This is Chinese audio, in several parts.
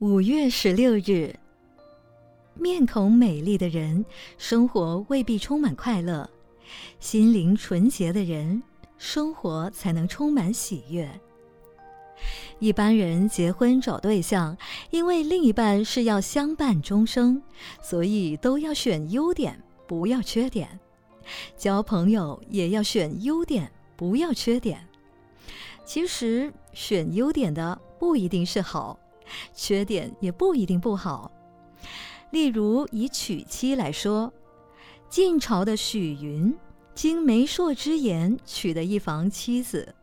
五月十六日，面孔美丽的人，生活未必充满快乐；心灵纯洁的人，生活才能充满喜悦。一般人结婚找对象，因为另一半是要相伴终生，所以都要选优点，不要缺点。交朋友也要选优点，不要缺点。其实选优点的不一定是好。缺点也不一定不好。例如以娶妻来说，晋朝的许云经媒妁之言娶的一房妻子。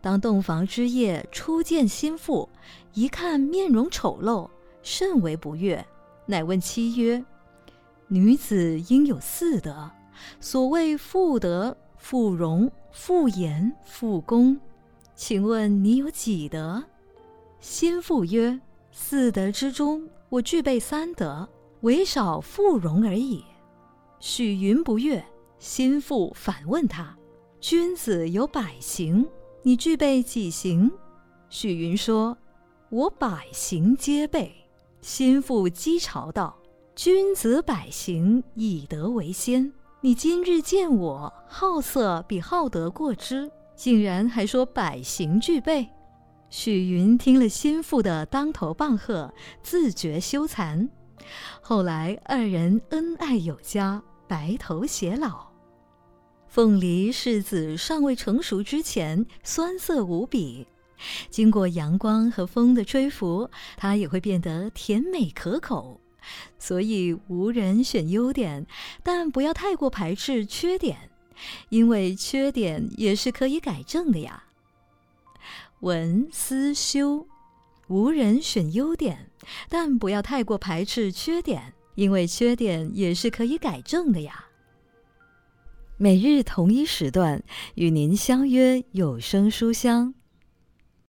当洞房之夜初见新妇，一看面容丑陋，甚为不悦，乃问妻曰：“女子应有四德，所谓妇德、妇容、妇颜、妇功，请问你有几德？”心腹曰：“四德之中，我具备三德，唯少妇容而已。”许云不悦，心腹反问他：“君子有百行，你具备几行？”许云说：“我百行皆备。”心腹讥嘲道：“君子百行，以德为先。你今日见我好色比好德过之，竟然还说百行具备。”许云听了心腹的当头棒喝，自觉羞惭。后来二人恩爱有加，白头偕老。凤梨柿子尚未成熟之前，酸涩无比；经过阳光和风的吹拂，它也会变得甜美可口。所以无人选优点，但不要太过排斥缺点，因为缺点也是可以改正的呀。文思修，无人选优点，但不要太过排斥缺点，因为缺点也是可以改正的呀。每日同一时段与您相约有声书香。